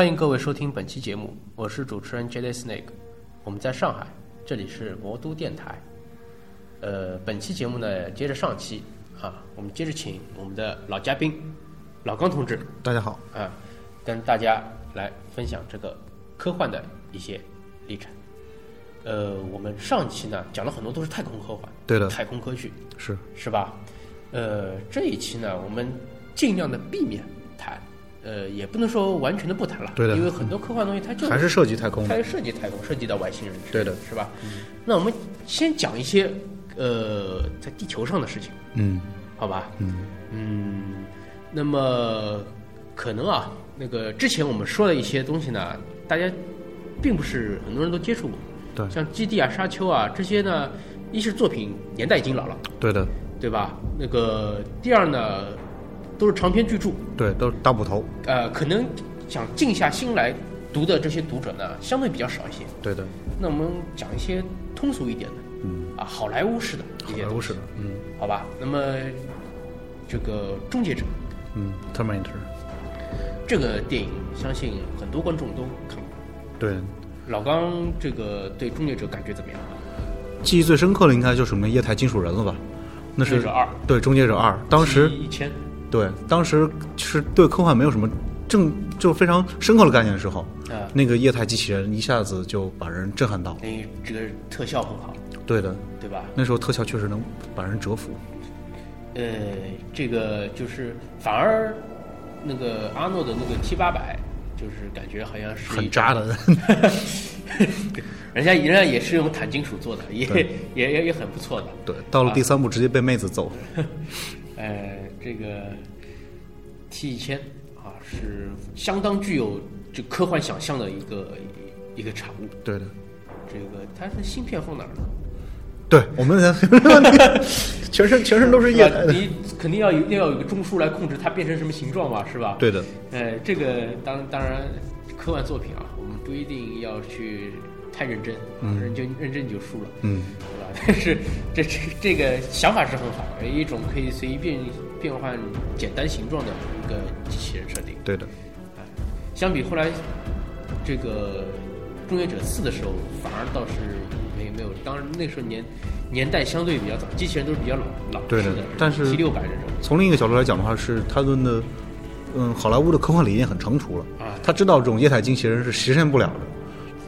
欢迎各位收听本期节目，我是主持人 J.D. Snake，我们在上海，这里是魔都电台。呃，本期节目呢，接着上期啊，我们接着请我们的老嘉宾老刚同志大家好，啊，跟大家来分享这个科幻的一些历程。呃，我们上期呢讲了很多都是太空科幻，对的太空科学是是吧？呃，这一期呢，我们尽量的避免谈，呃，也不能说完全的不谈了，对的。因为很多科幻东西它就还是涉及太空，它是涉及太空，涉及到外星人对的。是吧？那我们先讲一些呃在地球上的事情，嗯。好吧？嗯。嗯，那么可能啊，那个之前我们说的一些东西呢，大家并不是很多人都接触过，对。像《基地》啊、《沙丘》啊这些呢，一是作品年代已经老了，对的，对吧？那个第二呢，都是长篇巨著，对，都是大部头，呃，可能想静下心来读的这些读者呢，相对比较少一些。对的，那我们讲一些通俗一点的，嗯，啊，好莱坞式的一好莱坞式的，嗯。好吧？那么这个《终结者》嗯，Terminator，这个电影，相信很多观众都看过。对，老刚这个对《终结者》感觉怎么样？记忆最深刻的应该就是我们液态金属人了吧？那是二，对《终结者二》，当时一千，对，当时是对科幻没有什么正就非常深刻的概念的时候，啊，那个液态机器人一下子就把人震撼到。那这个特效很好，对的，对吧？那时候特效确实能把人折服。呃，这个就是反而那个阿诺的那个 T 八百，就是感觉好像是很渣的 人家人家也是用钽金属做的，也也也也很不错的。对，到了第三部直接被妹子揍。呃，这个 T 一千啊，是相当具有这科幻想象的一个一个产物。对的，这个它的芯片放哪儿呢？对我们 全身全身都是液态的。你肯定要有要有一个中枢来控制它变成什么形状吧，是吧？。对的，呃，这个当当然，科幻作品啊，我们不一定要去太认真，啊，认真认真你就输了。嗯？但是这这这个想法是很好的，一种可以随意变变换简单形状的一个机器人设定。对的，相比后来这个《终结者四》的时候，反而倒是没没有，当然那时候年年代相对比较早，机器人都是比较老老式的，但是 T 六百这种从另一个角度来讲的话，是他们的，嗯，好莱坞的科幻理念很成熟了。啊，他知道这种液态机器人是实现不了的，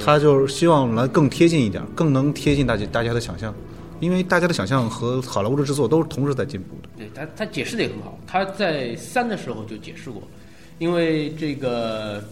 他就是希望来更贴近一点，更能贴近大家大家的想象，因为大家的想象和好莱坞的制作都是同时在进步的。对他他解释的也很好，他在三的时候就解释过，因为这个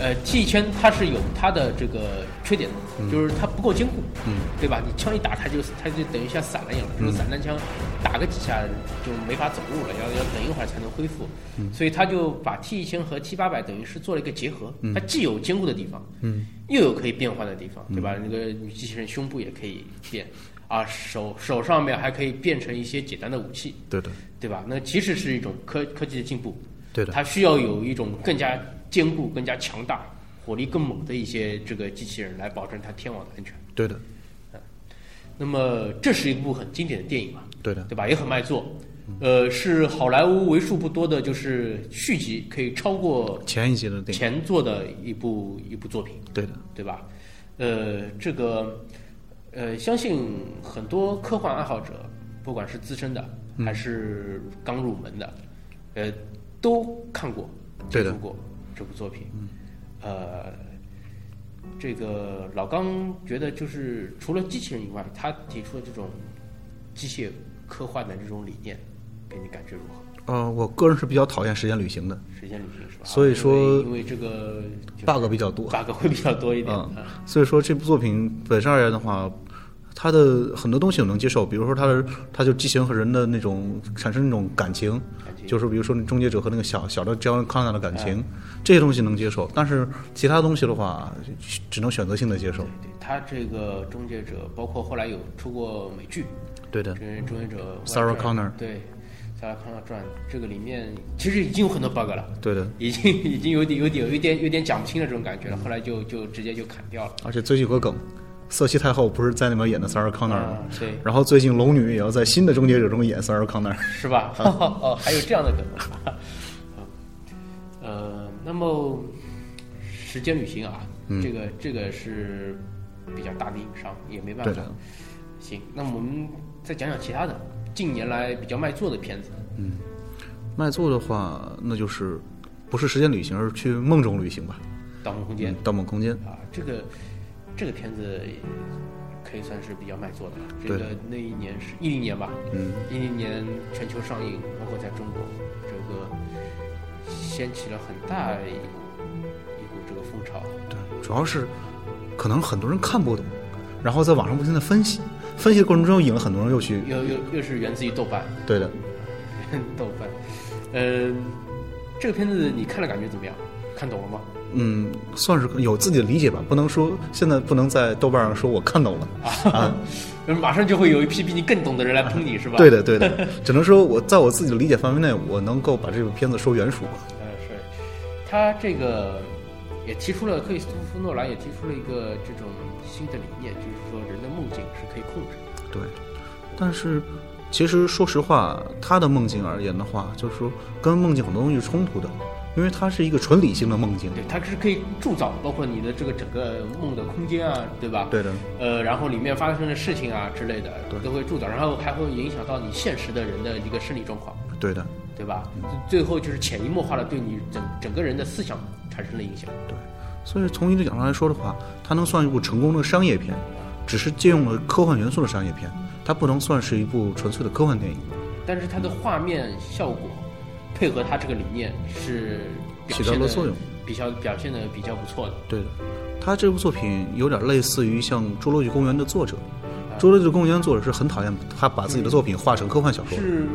呃 T 一千它是有它的这个缺点的，就是它不够坚固，嗯，对吧？你枪一打它就它就等于像散了一样就是散弹枪打个几下就没法走路了，要要等一会儿才能恢复，所以他就把 T 一千和 T 八百等于是做了一个结合，它既有坚固的地方，嗯，又有可以变换的地方，对吧？那个女机器人胸部也可以变。啊，手手上面还可以变成一些简单的武器，对的，对吧？那其实是一种科科技的进步，对的，它需要有一种更加坚固、更加强大、火力更猛的一些这个机器人来保证它天网的安全。对的，那么这是一部很经典的电影嘛，对的，对吧？也很卖座，呃，是好莱坞为数不多的，就是续集可以超过前一集的电影，前作的一部一部作品，对的，对吧？呃，这个呃，相信很多科幻爱好者，不管是资深的嗯。还是刚入门的，呃，都看过、接对的。过这部作品。呃，这个老刚觉得，就是除了机器人以外，他提出的这种机械科幻的这种理念，给你感觉如何？呃，我个人是比较讨厌时间旅行的时间旅行是吧？所以说因为这个，bug 比较多。bug 会比较多一点。所以说这部作品本身而言的话，它的很多东西我能接受，比如说它的它就机器人和人的那种产生那种感情，就是比如说那终结者和那个小小的 John Connor 的感情，这些东西能接受，但是其他东西的话，只能选择性的接受。对他这个终结者，包括后来有出过美剧对的《这终结者 Sarah Connor 对《Sarah Connor 传》，这个里面其实已经有很多 bug 了，对的，已经已经有点有点有点有点讲不清的这种感觉了，后来就就直接就砍掉了。而且最近有个梗，瑟西太后不是在那边演的 Sarah Connor 吗？啊，对，然后最近龙女也要在新的终结者中演 Sarah Connor。是吧？哦，还有这样的梗。呃，那么时间旅行啊，嗯这个这个是比较大的硬伤，也没办法。行，那我们再讲讲其他的近年来比较卖座的片子。嗯卖座的话，那就是不是时间旅行，而是去梦中旅行吧。《盗梦空间嗯》盗梦空间，啊，这个这个片子可以算是比较卖座的了。这对个那一年是一零年吧，嗯，一零年全球上映，包括在中国，这个掀起了很大一股一股这个风潮。对，主要是可能很多人看不懂，然后在网上不停的分析，分析的过程中引了很多人又去，又又又是源自于豆瓣，对的，豆瓣，呃，这个片子你看了感觉怎么样？看懂了吗？嗯，算是有自己的理解吧，不能说现在不能在豆瓣上说我看懂了啊，马上就会有一批比你更懂的人来喷你，是吧？对的对的，只能说我在我自己的理解范围内，我能够把这部片子说原属吧。呃，是，他这个也提出了克里斯托弗诺兰也提出了一个这种新的理念，就是说人的梦境是可以控制的。对，但是其实说实话，他的梦境而言的话，就是说跟梦境很多东西是冲突的，因为它是一个纯理性的梦境。对，它是可以铸造，包括你的这个整个梦的空间啊，对吧？对的，呃，然后里面发生的事情啊之类的，对都会铸造，然后还会影响到你现实的人的一个生理状况，对的，对吧？最后就是潜移默化的对你整整个人的思想产生了影响。对。所以从一个角度来说的话，它能算一部成功的商业片，只是借用了科幻元素的商业片，它不能算是一部纯粹的科幻电影。但是它的画面效果配合他这个理念是表起到了作用，比较表现的比较不错的。对的，他这部作品有点类似于像《侏罗纪公园》的作者，《侏罗纪公园》作者是很讨厌他把自己的作品画成科幻小说，是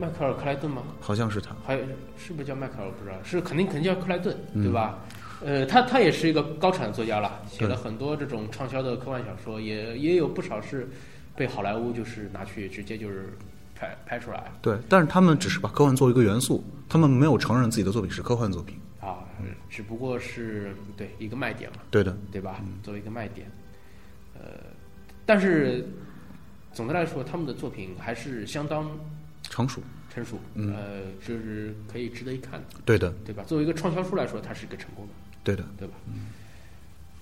迈克尔·克莱顿吗？好像是他。还有是不是叫迈克尔？我不知道，是肯定肯定叫克莱顿，嗯对吧？呃，他他也是一个高产作家了，写了很多这种畅销的科幻小说，也也有不少是被好莱坞就是拿去直接就是拍拍出来对，但是他们只是把科幻作为一个元素，他们没有承认自己的作品是科幻作品。啊，只不过是对一个卖点嘛，对的，对吧？作为一个卖点，呃，但是总的来说，他们的作品还是相当成熟。成熟，嗯呃，就是可以值得一看的，对的，对吧？作为一个畅销书来说，它是一个成功的。对的。对吧？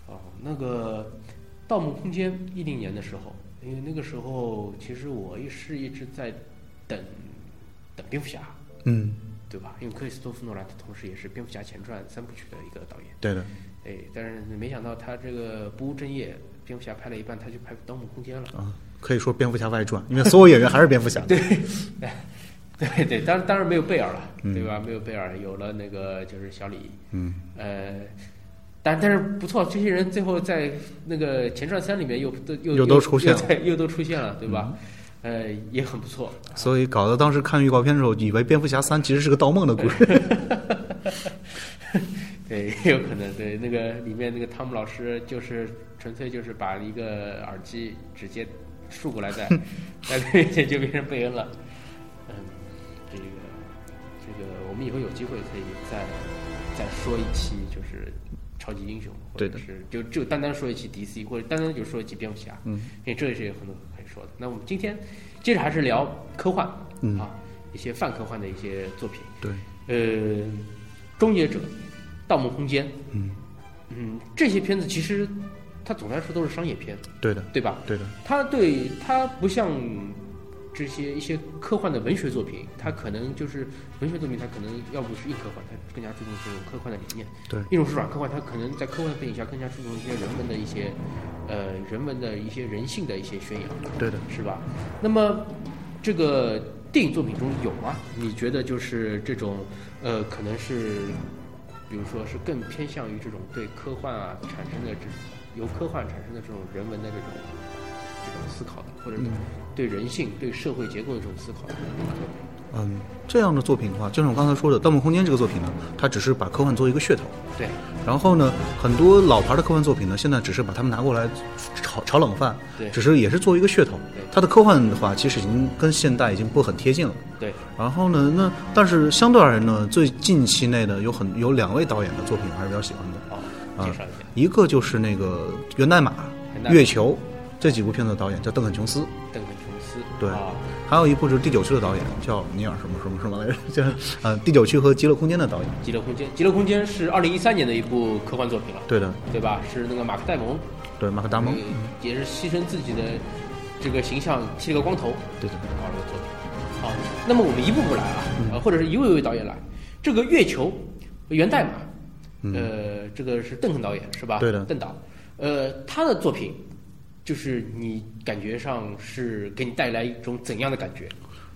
哦，那个《盗梦空间》一零年的时候，因为那个时候其实我也是一直在等等蝙蝠侠，嗯，对吧？因为克里斯托弗诺兰他同时也是蝙蝠侠前传三部曲的一个导演，对的。哎，但是没想到他这个不务正业，蝙蝠侠拍了一半，他就拍《盗梦空间》了。啊，可以说蝙蝠侠外传，因为所有演员还是蝙蝠侠。对，对对，当然当然没有贝尔了，嗯对吧？没有贝尔，有了那个就是小李，嗯，呃，但但是不错，这些人最后在那个前传三里面又都又又都出现了又又都出现了，对吧？呃，也很不错。所以搞得当时看预告片的时候，以为蝙蝠侠三其实是个盗梦的故事。对，也有可能对那个里面那个汤姆老师就是纯粹就是把一个耳机直接竖过来戴在他面前就变成贝恩了。嗯，这个这个我们以后有机会可以再再说一期就是超级英雄，或者是就就单单说一期 DC，或者单单就说一期蝙蝠侠。嗯，因为这也是有很多可以说的。那我们今天接着还是聊科幻，嗯啊，一些泛科幻的一些作品。对，呃，终结者、盗梦空间，嗯嗯，这些片子其实它总的来说都是商业片，对的，对吧？对的，它对它不像这些一些科幻的文学作品，它可能就是文学作品，它可能要不是硬科幻，它更加注重这种科幻的理念；对，一种是软科幻，它可能在科幻的背景下更加注重一些人文的一些呃人文的一些人性的一些宣扬。对的。是吧？那么这个电影作品中有吗？你觉得就是这种呃，可能是比如说是更偏向于这种对科幻啊产生的这由科幻产生的这种人文的这种这种思考的，或者嗯对人性、对社会结构的这种思考。嗯，这样的作品的话，就像我刚才说的，《盗梦空间》这个作品呢，它只是把科幻作为一个噱头。对，然后呢，很多老牌的科幻作品呢，现在只是把它们拿过来炒炒冷饭，对只是也是作为一个噱头对。它的科幻的话，其实已经跟现代已经不很贴近了。对，然后呢，那但是相对而言呢，最近期内的有很有两位导演的作品我还是比较喜欢的，好，啊介绍一下。一个就是那个《源代码源代》码《月球》这几部片子的导演叫邓肯琼斯。对。啊，还有一部就是第九区的导演叫尼尔什么什么什么来着，叫呃第九区和极乐空间的导演。极乐空间》，《极乐空间》是二零一三年的一部科幻作品了，对的，对吧？是那个马克戴蒙，对马克达蒙。呃，也是牺牲自己的这个形象，剃了个光头，对的，搞了个作品。好，那么我们一步步来啊，呃，或者是一位位导演来。这个《月球》源代码，呃，这个是邓肯导演是吧？对的。邓导，呃，他的作品就是你感觉上是给你带来一种怎样的感觉？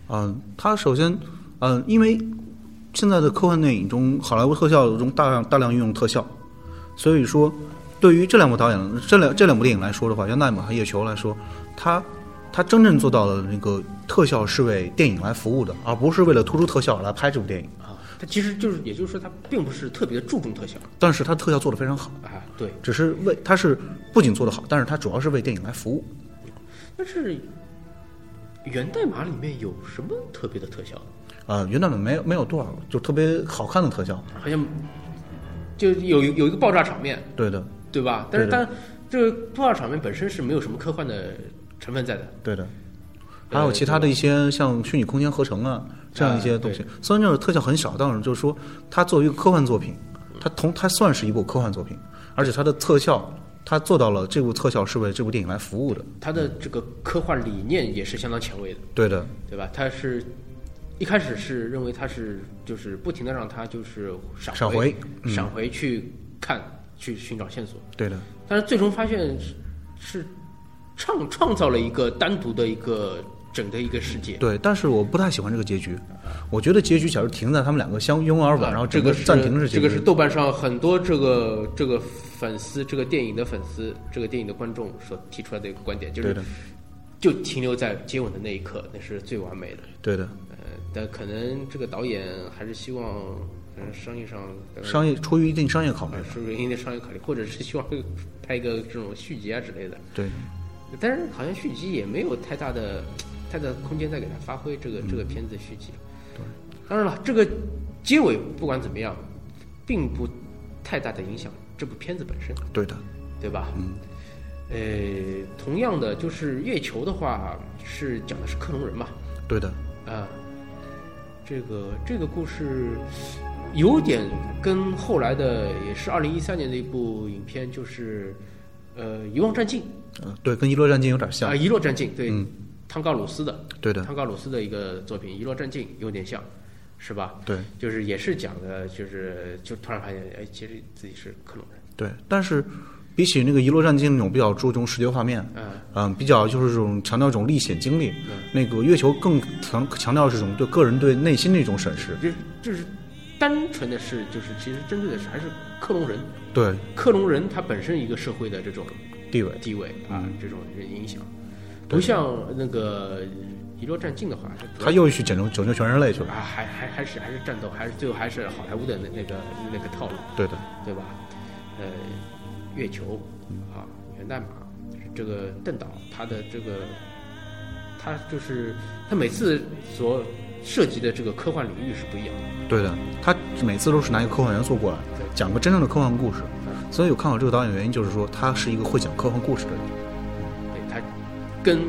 嗯，他首先，嗯，因为现在的科幻电影中，好莱坞特效中大量大量运用特效，所以说，对于这两部导演这两这两部电影来说的话，《源代码》和《叶球》来说，他他真正做到了那个特效是为电影来服务的，而不是为了突出特效来拍这部电影。啊，它其实就是，也就是说，它并不是特别注重特效但是它特效做的非常好，啊，对。只是为它是不仅做得好，但是它主要是为电影来服务。但是源代码里面有什么特别的特效？呃，源代码没有没有多少就特别好看的特效，好像就有有一个爆炸场面，对的，对吧？但是对的它这个爆炸场面本身是没有什么科幻的成分在的。对的。还有其他的一些像虚拟空间合成啊这样一些东西，啊虽然这种特效很少，但是就是说它作为一个科幻作品，它同它算是一部科幻作品，而且它的特效，它做到了这部特效是为这部电影来服务的。它的这个科幻理念也是相当前卫的，对的，对吧？它是一开始是认为它是就是不停的让它就是闪闪回嗯闪回去看去寻找线索，对的，但是最终发现是是创创造了一个单独的一个整的一个世界。对。但是我不太喜欢这个结局，我觉得结局假如停在他们两个相拥而吻，啊然后这个暂停是。这个是豆瓣上很多这个这个粉丝这个电影的粉丝这个电影的观众所提出来的一个观点，就是，就停留在接吻的那一刻，那是最完美的。对的。呃，但可能这个导演还是希望，商业上呃商业出于一定商业考虑呃，是不是因为商业考虑，或者是希望拍一个这种续集啊之类的。对，但是好像续集也没有太大的太大的空间再给他发挥这个这个片子的续集。对，当然了，这个结尾不管怎么样，并不太大的影响这部片子本身，对的，对吧？嗯。呃，同样的，就是月球的话是讲的是克隆人嘛，对的，啊，这个这个故事有点跟后来的也是二零一三年的一部影片，就是呃《遗忘战境》嗯，对，跟《遗落战境》有点像。啊，像。《遗落战境》对，嗯汤高鲁斯的，对的，汤高鲁斯的一个作品《遗落战境》有点像，是吧？对。就是也是讲的，就是就突然发现，哎，其实自己是克隆人，对。但是比起那个《遗落战境》那种比较注重视觉画面，嗯，嗯，比较就是这种强调一种历险经历，那个月球更强强调这种对个人对内心的一种审视。就就是单纯的是，就是其实针对的是还是克隆人，对。克隆人他本身一个社会的这种地位，地位啊，嗯。这种影响，不像那个《遗落战境》的话，他又去拯救拯救全人类去了。啊，还还还是还是战斗，还是最后还是好莱坞的那那个那个套路，对的，对吧？呃，月球啊，源代码，这个邓导他的这个，他就是他每次所涉及的这个科幻领域是不一样的。对的，他每次都是拿一个科幻元素过来，讲个真正的科幻故事。所以我看好这个导演原因就是说，他是一个会讲科幻故事的人。跟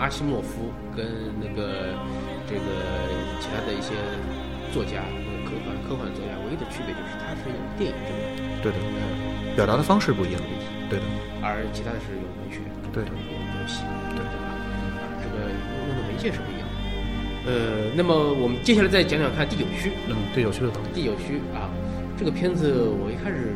阿西莫夫跟那个这个其他的一些作家，那个科幻科幻作家唯一的区别就是他是用电影这个对的，呃表达的方式不一样。对的，而其他的是用文学，对的用游戏，对对吧？啊，这个用的媒介是不一样的。呃，那么我们接下来再讲讲看第九区，嗯，第九区的。第九区啊，这个片子我一开始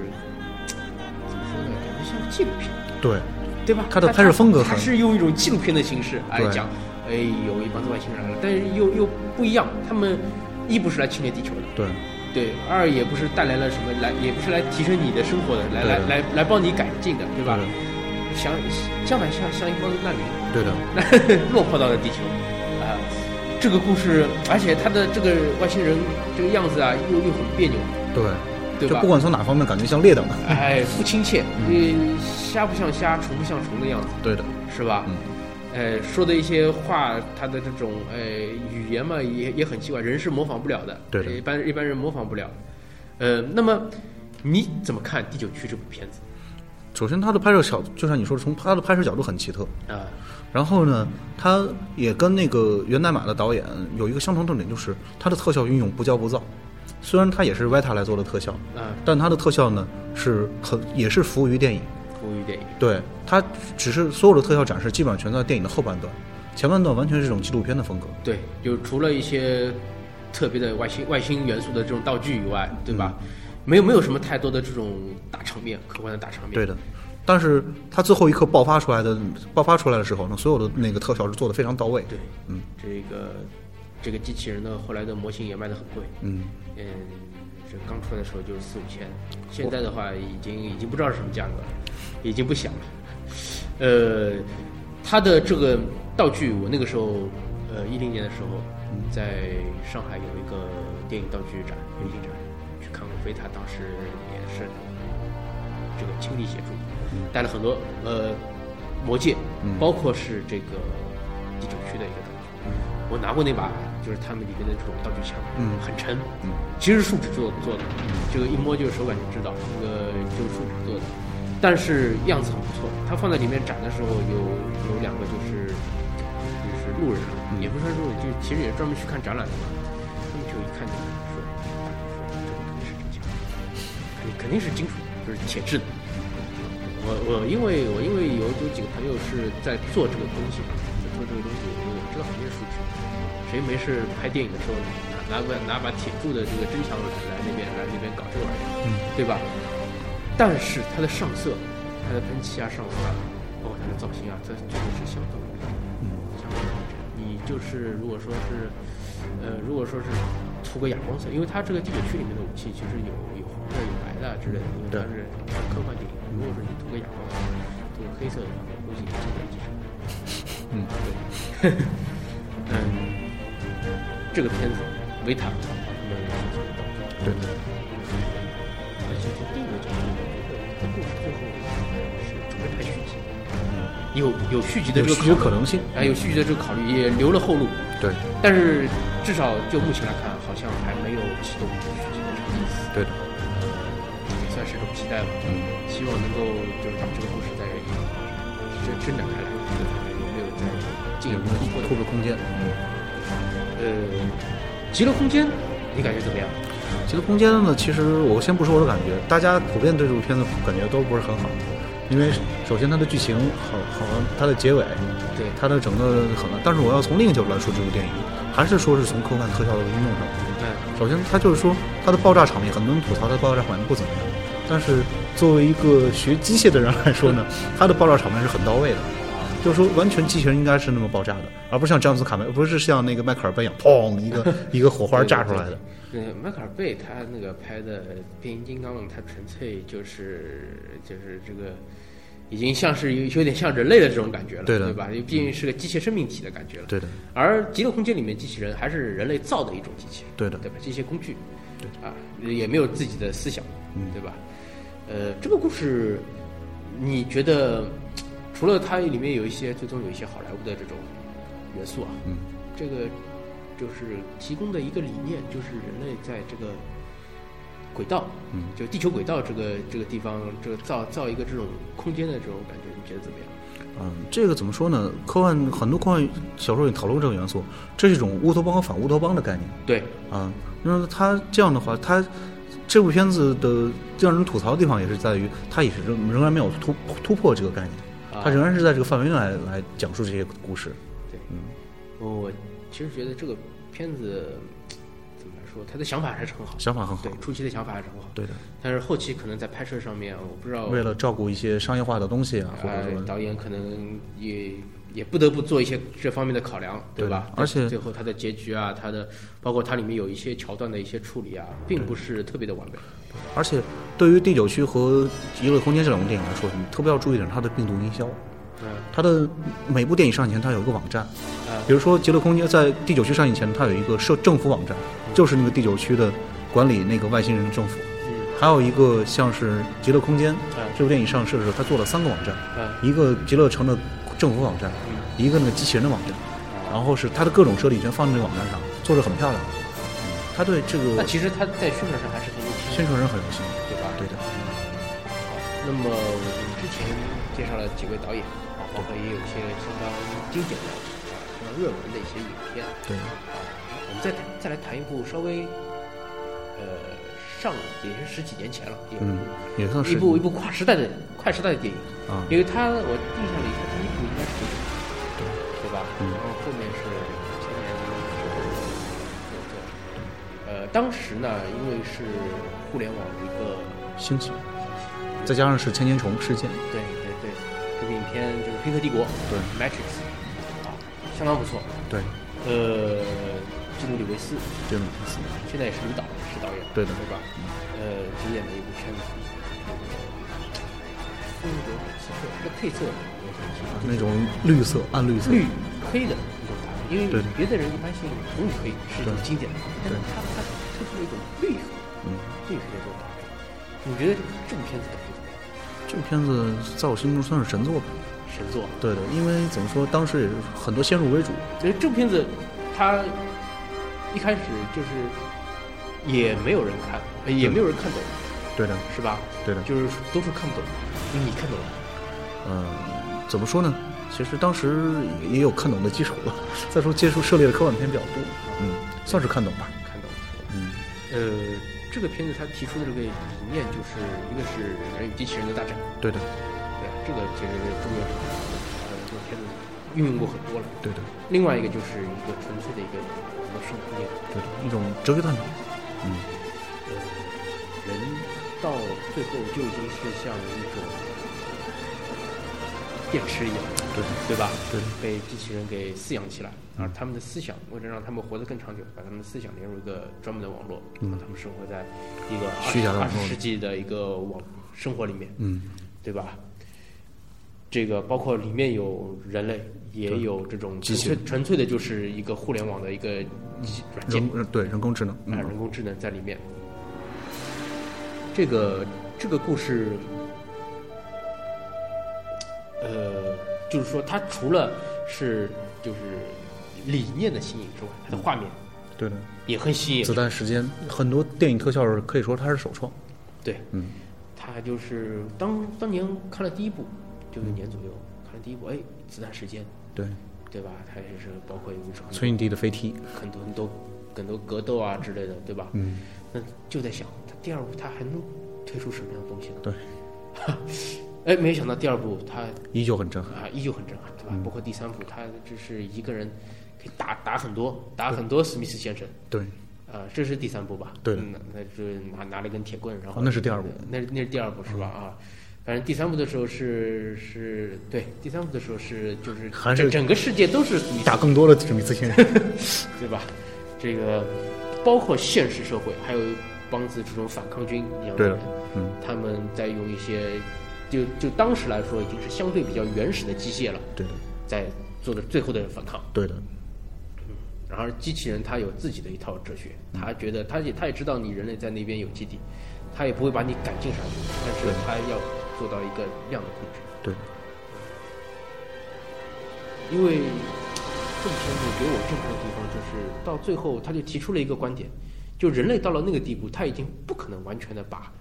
怎么说呢，感觉像纪录片。对，对吧？他的拍摄风格很它是用一种纪录片的形式来讲，哎，有一帮子外星人来了，但是又又不一样，他们一不是来侵略地球的，对，对；二也不是带来了什么来，也不是来提升你的生活的，来来来来帮你改进的，对。吧？相相反像像一帮难民对的，落魄到了地球，啊、这个故事，而且他的这个外星人这个样子啊，又又很别扭，对，对吧就不？管从哪方面，感觉像劣等的。哎，不亲切，嗯，虾不像虾，虫不像虫的样子。对的，是吧？嗯哎，说的一些话，他的这种哎语言嘛，也也很奇怪，人是模仿不了的，对的一般一般人模仿不了。呃，那么你怎么看《第九区》这部片子？首先它的拍摄角，就像你说的，从它的拍摄角度很奇特。啊，然后呢，它也跟那个源代码的导演有一个相同特点，就是它的特效运用不骄不躁。虽然它也是 Vita 来做的特效，啊，但它的特效呢是很也是服务于电影。服务于电影，对，它只是所有的特效展示基本上全在电影的后半段，前半段完全是这种纪录片的风格。对，就除了一些特别的外星外星元素的这种道具以外，对吧？没有没有什么太多的这种大场面，科幻的大场面。对的，但是它最后一刻爆发出来的爆发出来的时候呢，所有的那个特效是做的非常到位。对，嗯，这个这个机器人呢，后来的模型也卖得很贵，嗯，嗯，这刚出来的时候就四五千，现在的话已经已经不知道是什么价格了，已经不小了。呃，它的这个道具，我那个时候，呃，一零年的时候，在上海有一个电影道具展，北京展，去看过飞塔，当时也是这个亲力协助，带了很多呃魔戒，包括是这个第九区的一个道具。我拿过那把，就是他们里面的这种道具枪，嗯。很沉，其实树脂做做的，这个一摸就是手感就知道，那个就是树脂做的，但是样子很不错。它放在里面展的时候有有两个就是就是路人啊，也不算路人，就其实也是专门去看展览的嘛。他们就一看就说，说这个肯定是真枪，肯定肯定是金属，就是铁制的。我我因为我因为有有几个朋友是在做这个东西谁没事拍电影的时候拿拿个拿把铁柱的这个真枪来来那边来那边搞这个玩意儿，嗯，对吧？但是它的上色、它的喷漆啊、上色啊，包括它的造型啊，这确实是相当嗯，相当完整。你就是如果说是，呃，如果说是涂个哑光色，因为它这个第九区里面的武器其实有有红的、有白的啊之类的，因为它是科幻电影。如果说你涂个哑光色，涂个黑色的话，我估计也经不了几成。嗯，对，嗯，这个片子维塔他们选择的道具，对，而且从第一个角度，我觉得它故事最后是准备拍续集，嗯有有续集的这个可能性。哎，有续集的这个考虑，也留了后路。对，但是至少就目前来看，好像还没有启动续集的这个意思，对的，也算是一种期待吧。嗯，希望能够就是把这个故事再伸伸展开来，有没有再进一步突破的突破空间。嗯，呃，极乐空间，你感觉怎么样？极乐空间呢，其实我先不说我的感觉，大家普遍对这部片子感觉都不是很好，因为首先它的剧情好好像它的结尾，对，它的整个很烂。但是我要从另一个角度来说这部电影，还是说是从科幻特效的应用上。对，首先，它就是说它的爆炸场面，很多人吐槽它的爆炸场面不怎么样，但是作为一个学机械的人来说呢，它的爆炸场面是很到位的。就是说，完全机器人应该是那么爆炸的，而不是像詹姆斯卡梅，不是像那个迈克尔贝一样，砰一个 一个火花炸出来的。呃，迈克尔贝他那个拍的《变形金刚》，他纯粹就是就是这个，已经像是有有点像人类的这种感觉了，对的对吧？因为毕竟是个机械生命体的感觉了。对的，而《极乐空间》里面机器人还是人类造的一种机器人，对的，对吧？机械工具，对啊，也没有自己的思想，嗯对吧？呃，这个故事，你觉得除了它里面有一些最终有一些好莱坞的这种元素啊，嗯，这个就是提供的一个理念，就是人类在这个轨道，嗯，就地球轨道这个这个地方，这个造造一个这种空间的这种感觉，你觉得怎么样？嗯，这个怎么说呢？科幻很多科幻小说也讨论这个元素，这是一种乌托邦和反乌托邦的概念对，啊。那它这样的话，它这部片子的让人吐槽的地方也是在于，它也是仍仍然没有突突破这个概念，啊它仍然是在这个范围内来来讲述这些故事。对，嗯，我我其实觉得这个片子怎么来说，他的想法还是很好，想法很好。对，，初期的想法还是很好，对的。但是后期可能在拍摄上面，我不知道，为了照顾一些商业化的东西啊，或者导演可能也也不得不做一些这方面的考量，对吧？而且最后它的结局啊，它的包括它里面有一些桥段的一些处理啊，并不是特别的完美。而且对于第九区和《极乐空间》这两部电影来说，你特别要注意点它的病毒营销。嗯它的每部电影上映前，它有一个网站，啊比如说《极乐空间》在第九区上映前，它有一个社政府网站，就是那个第九区的管理那个外星人政府。嗯还有一个像是《极乐空间》啊这部电影上市的时候，它做了三个网站，啊一个极乐城的政府网站，嗯一个那个机器人的网站，然后是它的各种设立全放在这个网站上，做的很漂亮。嗯，它对这个那其实他在宣传上还是很有心，宣传上很有心。对吧？对的，那么我们之前介绍了几位导演啊，包括也有一些相当经典的啊、相当热门的一些影片对，啊。我们再谈再来谈一部稍微呃上也是十几年前了，也嗯，也算是一部一部跨时代的跨时代的电影，啊，因为它我印象里它第一部应该是九九年，对对吧？嗯然后后面是两千年之后有的。呃，当时呢，因为是互联网的一个兴起，再加上是千年虫事件，对对对，这部影片就是《黑客帝国》对 Matrix 啊，相当不错。对，呃，基努里维斯基努里维斯，现在也是女导，是导演，对的对吧？呃，主演的一部片子，风格很奇特，这个配色也很奇特，那种绿色、暗绿色，绿黑的一种搭配，因为别的人一般性红与黑是一种经典的，但是对他他推出了一种绿黑，嗯，绿黑的这种搭配。你觉得这部片子怎么样？这部片子在我心中算是神作吧。神作。对的，因为怎么说，当时也是很多先入为主，所以这部片子，它一开始就是也没有人看，呃也没有人看懂，对的，是吧？对的，就是都是看不懂，你看懂了？嗯，怎么说呢？其实当时也也有看懂的基础了。再说接触涉猎的科幻片比较多，嗯，算是看懂吧。看懂了。嗯，呃，这个片子它提出的这个理念就是一个是人与机器人的大战，对的，对，这个其实中国呃这个片子运用过很多了。对的，另外一个就是一个纯粹的一个我们的生活念，对的，一种哲学探讨。嗯，呃，人到最后就已经是像一种电池一样，对，对吧？对，被机器人给饲养起来，而他们的思想为了让他们活得更长久，把他们的思想连入一个专门的网络，嗯。让他们生活在一个二十世纪的一个网生活里面，嗯，对吧？这个包括里面有人类，也有这种纯粹纯粹的就是一个互联网的一个机软件对人工智能，啊，嗯，人工智能在里面。这个这个故事，呃，就是说，它除了是就是理念的新颖之外，它的画面对的。也很吸引子。弹时间，很多电影特效可以说它是首创。对，嗯，它就是当当年看了第一部，九九年左右看了第一部，哎，子弹时间，对，对吧？它也是包括有一种崔影帝的飞踢，很多很多很多格斗啊之类的，对吧？嗯，那就在想，他第二部他还能推出什么样的东西呢？对，哎，没想到第二部他依旧很震撼。啊依旧很震撼，对吧？嗯包括第三部，他只是一个人可以打打很多，打很多史密斯先生。对，啊，这是第三部吧？对那那就拿拿了一根铁棍，然后、哦那是第二部，那那是第二部是吧？啊，反正第三部的时候是是对，第三部的时候是就是还是整整个世界都是打更多的史密斯先生。对吧？这个包括现实社会，还有一帮子这种反抗军一样的人，嗯，他们在用一些，就就当时来说已经是相对比较原始的机械了，对的，在做的最后的反抗。对的，然而机器人他有自己的一套哲学，他觉得他也他也知道你人类在那边有基地，他也不会把你赶尽杀绝，但是对他要做到一个量的控制。对，因为这部片子给我震撼的地方就是到最后他就提出了一个观点，就人类到了那个地步，他已经不可能完全的把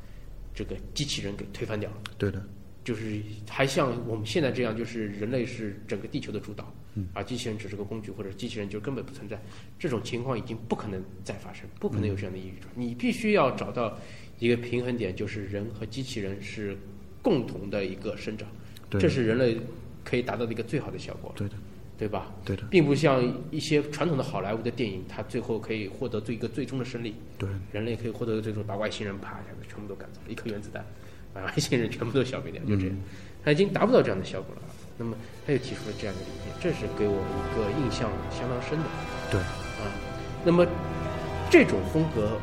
这个机器人给推翻掉了。对的，就是还像我们现在这样，就是人类是整个地球的主导，嗯而机器人只是个工具，或者机器人就根本不存在。这种情况已经不可能再发生，不可能有这样的抑郁症。你必须要找到一个平衡点，就是人和机器人是共同的一个生长，对这是人类可以达到的一个最好的效果，对的，对吧？对的，并不像一些传统的好莱坞的电影，它最后可以获得最一个最终的胜利，对，人类可以获得最终把外星人啪一下子全部都赶走了，一颗原子弹把外星人全部都消灭掉，就这样。他已经达不到这样的效果了。那么他又提出了这样的理念，这是给我一个印象相当深的对，啊。那么这种风格，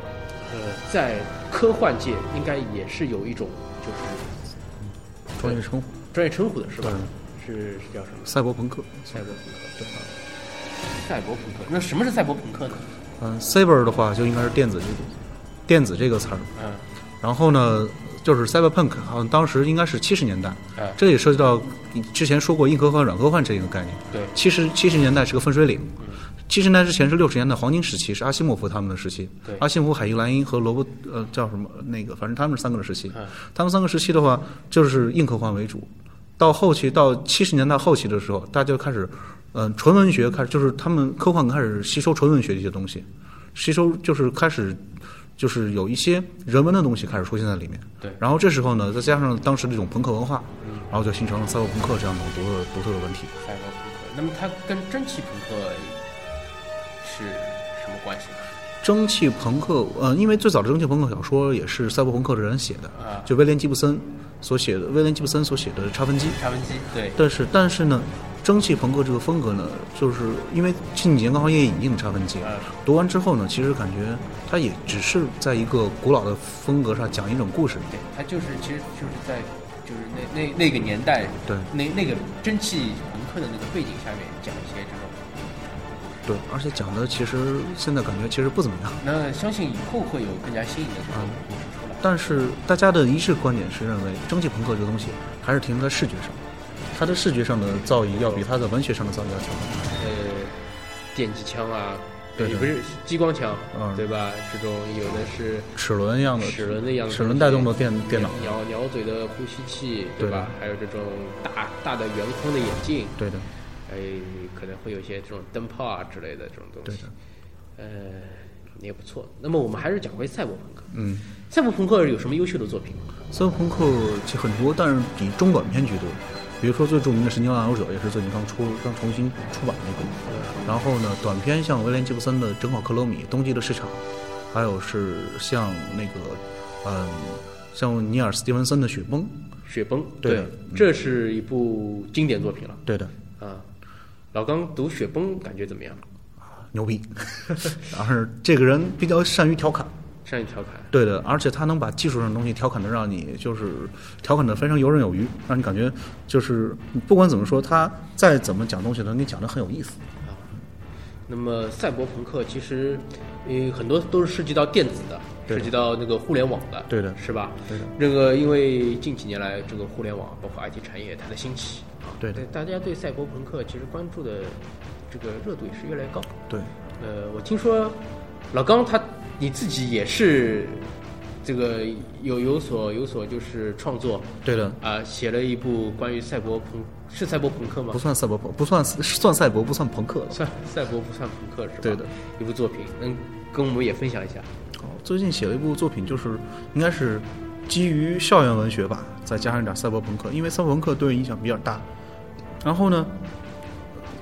呃，在科幻界应该也是有一种就是专业称呼，专业称呼的，是吧对？是是叫什么？赛博朋克。赛博朋克，对啊。赛博朋克，那什么是赛博朋克呢？嗯，cyber 的话就应该是电子这个电子这个词儿。嗯然后呢，就是 cyberpunk，好像当时应该是七十年代，哎，这也涉及到你之前说过硬科幻、软科幻这一个概念。对，七十七十年代是个分水岭，七十年代之前是六十年代黄金时期，是阿西莫夫他们的时期对。阿西莫夫、海因莱因和罗伯呃叫什么那个，反正他们是三个的时期。嗯他们三个时期的话，就是硬科幻为主。到后期，到七十年代后期的时候，大家就开始，嗯、纯文学开始，就是他们科幻开始吸收纯文学的一些东西，吸收就是开始，就是有一些人文的东西开始出现在里面。对然后这时候呢，再加上当时这种朋克文化，然后就形成了赛博朋克这样的独特独特的文体。赛博朋克。那么它跟蒸汽朋克是什么关系呢？蒸汽朋克，呃，因为最早的蒸汽朋克小说也是赛博朋克的人写的，啊，就威廉吉布森所写的，威廉吉布森所写的《差分机》。差分机，对，但是，但是呢，蒸汽朋克这个风格呢，就是因为近几年刚好也引进了差分机，啊，读完之后呢，其实感觉它也只是在一个古老的风格上讲一种故事。对，它就是其实就是在就是那那那个年代，对那那个蒸汽朋克的那个背景下面讲一些。对，而且讲的其实现在感觉其实不怎么样。那相信以后会有更加新颖的这种故事出来。但是大家的一致观点是认为，蒸汽朋克这个东西还是停留在视觉上，它的视觉上的造诣要比它的文学上的造诣要强。呃，电击枪啊，对对也不是激光枪，嗯对吧？这种有的是齿轮一样的，齿轮的样子，齿轮带动的电电脑，鸟鸟嘴的呼吸器，对吧？还有这种大大的圆框的眼镜，对的，哎，可能会有一些这种灯泡啊之类的这种东西对的，，呃，也不错。那么我们还是讲回赛博朋克。嗯。赛博朋克有什么优秀的作品？赛博朋克其实很多，但是以中短篇居多。比如说最著名的《神经浪游者》，也是最近刚出、刚重新出版的一部。然后呢，短篇像威廉吉布森的《整好克罗米》《冬季的市场》，还有是像那个，嗯，像尼尔·斯蒂文森的《雪崩》。雪崩，对的这是一部经典作品了对的，啊。老刚读雪崩感觉怎么样？牛逼。然后这个人比较善于调侃。善于调侃，对的，而且他能把技术上的东西调侃的让你就是调侃的非常游刃有余，让你感觉就是不管怎么说，他再怎么讲东西，都给你讲的很有意思。那么赛博朋克其实，呃，很多都是涉及到电子的，涉及到那个互联网的，对的是吧？对的，这个因为近几年来，这个互联网包括 IT 产业它的兴起啊，对的大家对赛博朋克其实关注的这个热度也是越来越高。对，呃，我听说老刚他你自己也是这个有有所有所就是创作对的，啊、写了一部关于赛博朋是赛博朋克吗不？算赛博朋，不算算赛博，不算朋克。算赛博不算朋克是吧？对的，一部作品，能跟我们也分享一下？哦，最近写了一部作品，就是应该是基于校园文学吧，再加上一点赛博朋克，因为赛博朋克对人影响比较大。然后呢，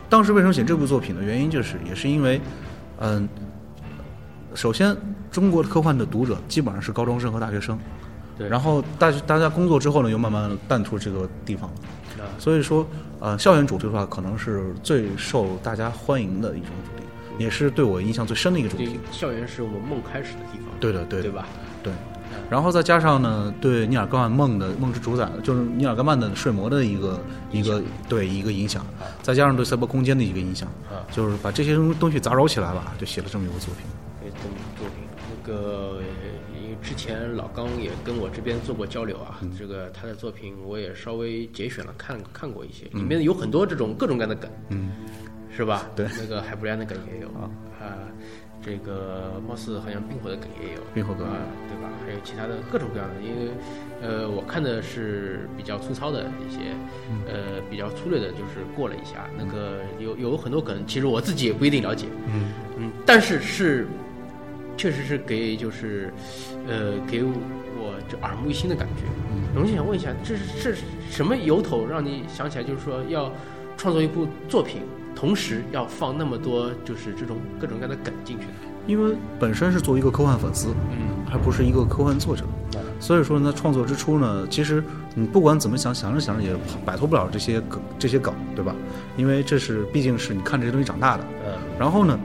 当时为什么写这部作品的原因，就是也是因为，嗯，首先中国的科幻的读者基本上是高中生和大学生，对然后大大家工作之后呢，又慢慢淡出这个地方了。啊，所以说，呃，校园主题的话，可能是最受大家欢迎的一种主题，也是对我印象最深的一个主题。校园是我们梦开始的地方，对的，对的对，吧？对。然后再加上呢，对尼尔·戈曼梦的梦之主宰，就是尼尔·戈曼的睡魔的一个一个对一个影响，再加上对赛博空间的一个影响，啊，就是把这些东西杂糅起来吧，就写了这么一部作品。这部作品，那个因为之前老刚也跟我这边做过交流啊，嗯。这个他的作品我也稍微节选了看看过一些，里面有很多这种各种各样的梗，嗯，是吧？对。那个海布莱恩的梗也有。啊。啊，这个貌似好像冰火的梗也有，冰火梗。啊，对吧？还有其他的各种各样的，因为呃，我看的是比较粗糙的一些，嗯。呃，比较粗略的，就是过了一下，那个有有很多梗，其实我自己也不一定了解，嗯。嗯，但是是确实是给就是呃给我就耳目一新的感觉。嗯。我就想问一下，这是这是什么由头让你想起来，就是说要创作一部作品，同时要放那么多就是这种各种各样的梗进去呢？因为本身是作为一个科幻粉丝，嗯，还不是一个科幻作者，所以说呢，创作之初呢，其实你不管怎么想，想着想着也摆脱不了这些梗，这些梗，对吧？因为这是毕竟是你看这些东西长大的。嗯，然后呢，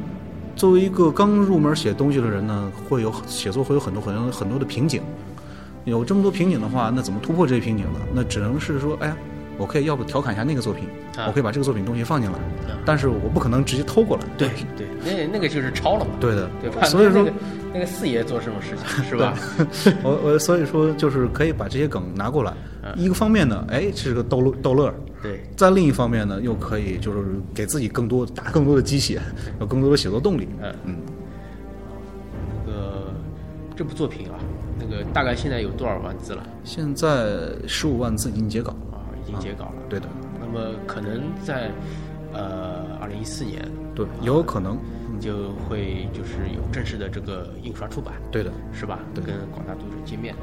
作为一个刚入门写东西的人呢，会有写作会有很多很多很多的瓶颈。有这么多瓶颈的话，那怎么突破这些瓶颈呢？那只能是说，哎呀，我可以要不调侃一下那个作品，啊。我可以把这个作品东西放进来，啊。但是我不可能直接偷过来。对对，那那个就是抄了嘛，对的，对吧？所以说那个那个四爷做这种事情是吧？我我所以说就是可以把这些梗拿过来，嗯一个方面呢，哎，这是个逗乐逗乐儿；对，在另一方面呢，又可以就是给自己更多打更多的鸡血，有更多的写作动力。嗯嗯，那个这部作品啊，那个大概现在有多少万字了？现在十五万字已经结稿，啊，已经截稿了。对的，那么可能在呃二零一四年对，有可能，就会就是有正式的这个印刷出版，对的，是吧？对跟广大读者见面。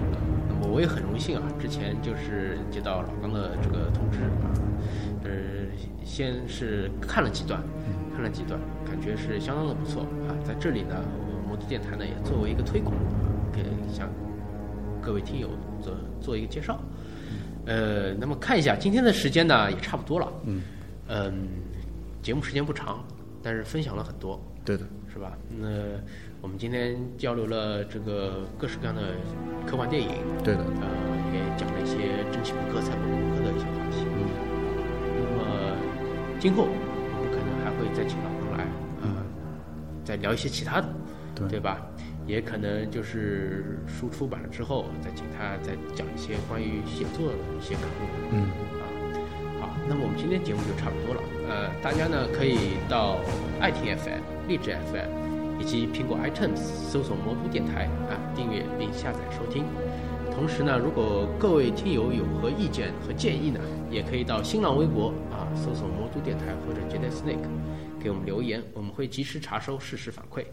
那么我也很荣幸啊，之前就是接到老刚的这个通知啊，呃，先是看了几段，看了几段，感觉是相当的不错啊。在这里呢，我们摩托电台呢也作为一个推广啊，给向各位听友做做一个介绍。呃，那么看一下今天的时间呢，也差不多了。嗯嗯，节目时间不长，但是分享了很多。对的，是吧？那我们今天交流了这个各式各样的科幻电影，对的，呃，也讲了一些蒸汽朋克、赛博朋克的一些话题。那么今后我们可能还会再请老彭来，呃，再聊一些其他的，对对吧？也可能就是书出版了之后，再请他再讲一些关于写作的一些感悟。嗯，啊，好，那么我们今天节目就差不多了。呃，大家呢可以到爱听 FM、荔枝 FM 以及苹果 iTunes 搜索“魔都电台”啊，订阅并下载收听。同时呢，如果各位听友有何意见和建议呢，也可以到新浪微博啊搜索“魔都电台”或者 “Jedi Snake” 给我们留言，我们会及时查收适时反馈。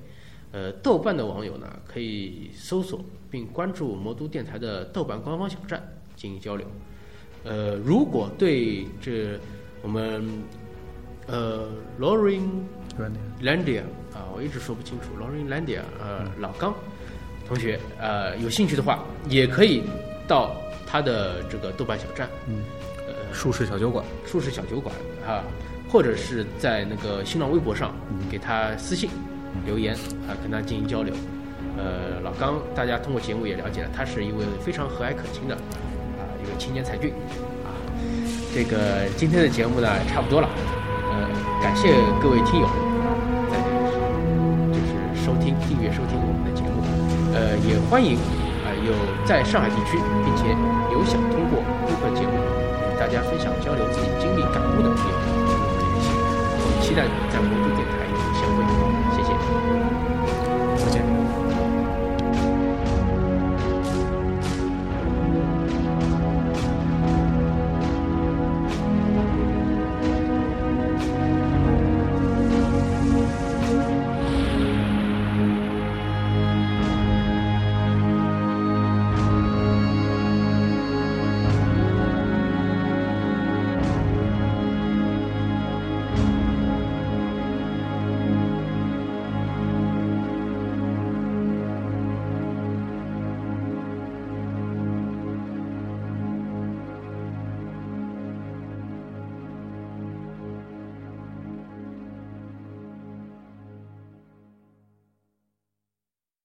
呃，豆瓣的网友呢，可以搜索并关注魔都电台的豆瓣官方小站进行交流。呃，如果对这我们呃 Lauren 对的 Landia 啊，我一直说不清楚 Lauren Landia 呃老刚同学呃有兴趣的话，也可以到他的这个豆瓣小站，嗯，呃术士小酒馆，术士小酒馆啊，或者是在那个新浪微博上给他私信留言啊，跟他进行交流。呃，老刚，大家通过节目也了解了，他是一位非常和蔼可亲的啊一位青年才俊啊。这个今天的节目呢差不多了，呃，感谢各位听友啊，在就是收听、订阅收听我们的节目，呃，也欢迎啊有在上海地区，并且有想通过播客节目与大家分享交流自己经历感悟的朋友，跟我们联系。我们期待在魔都电台相会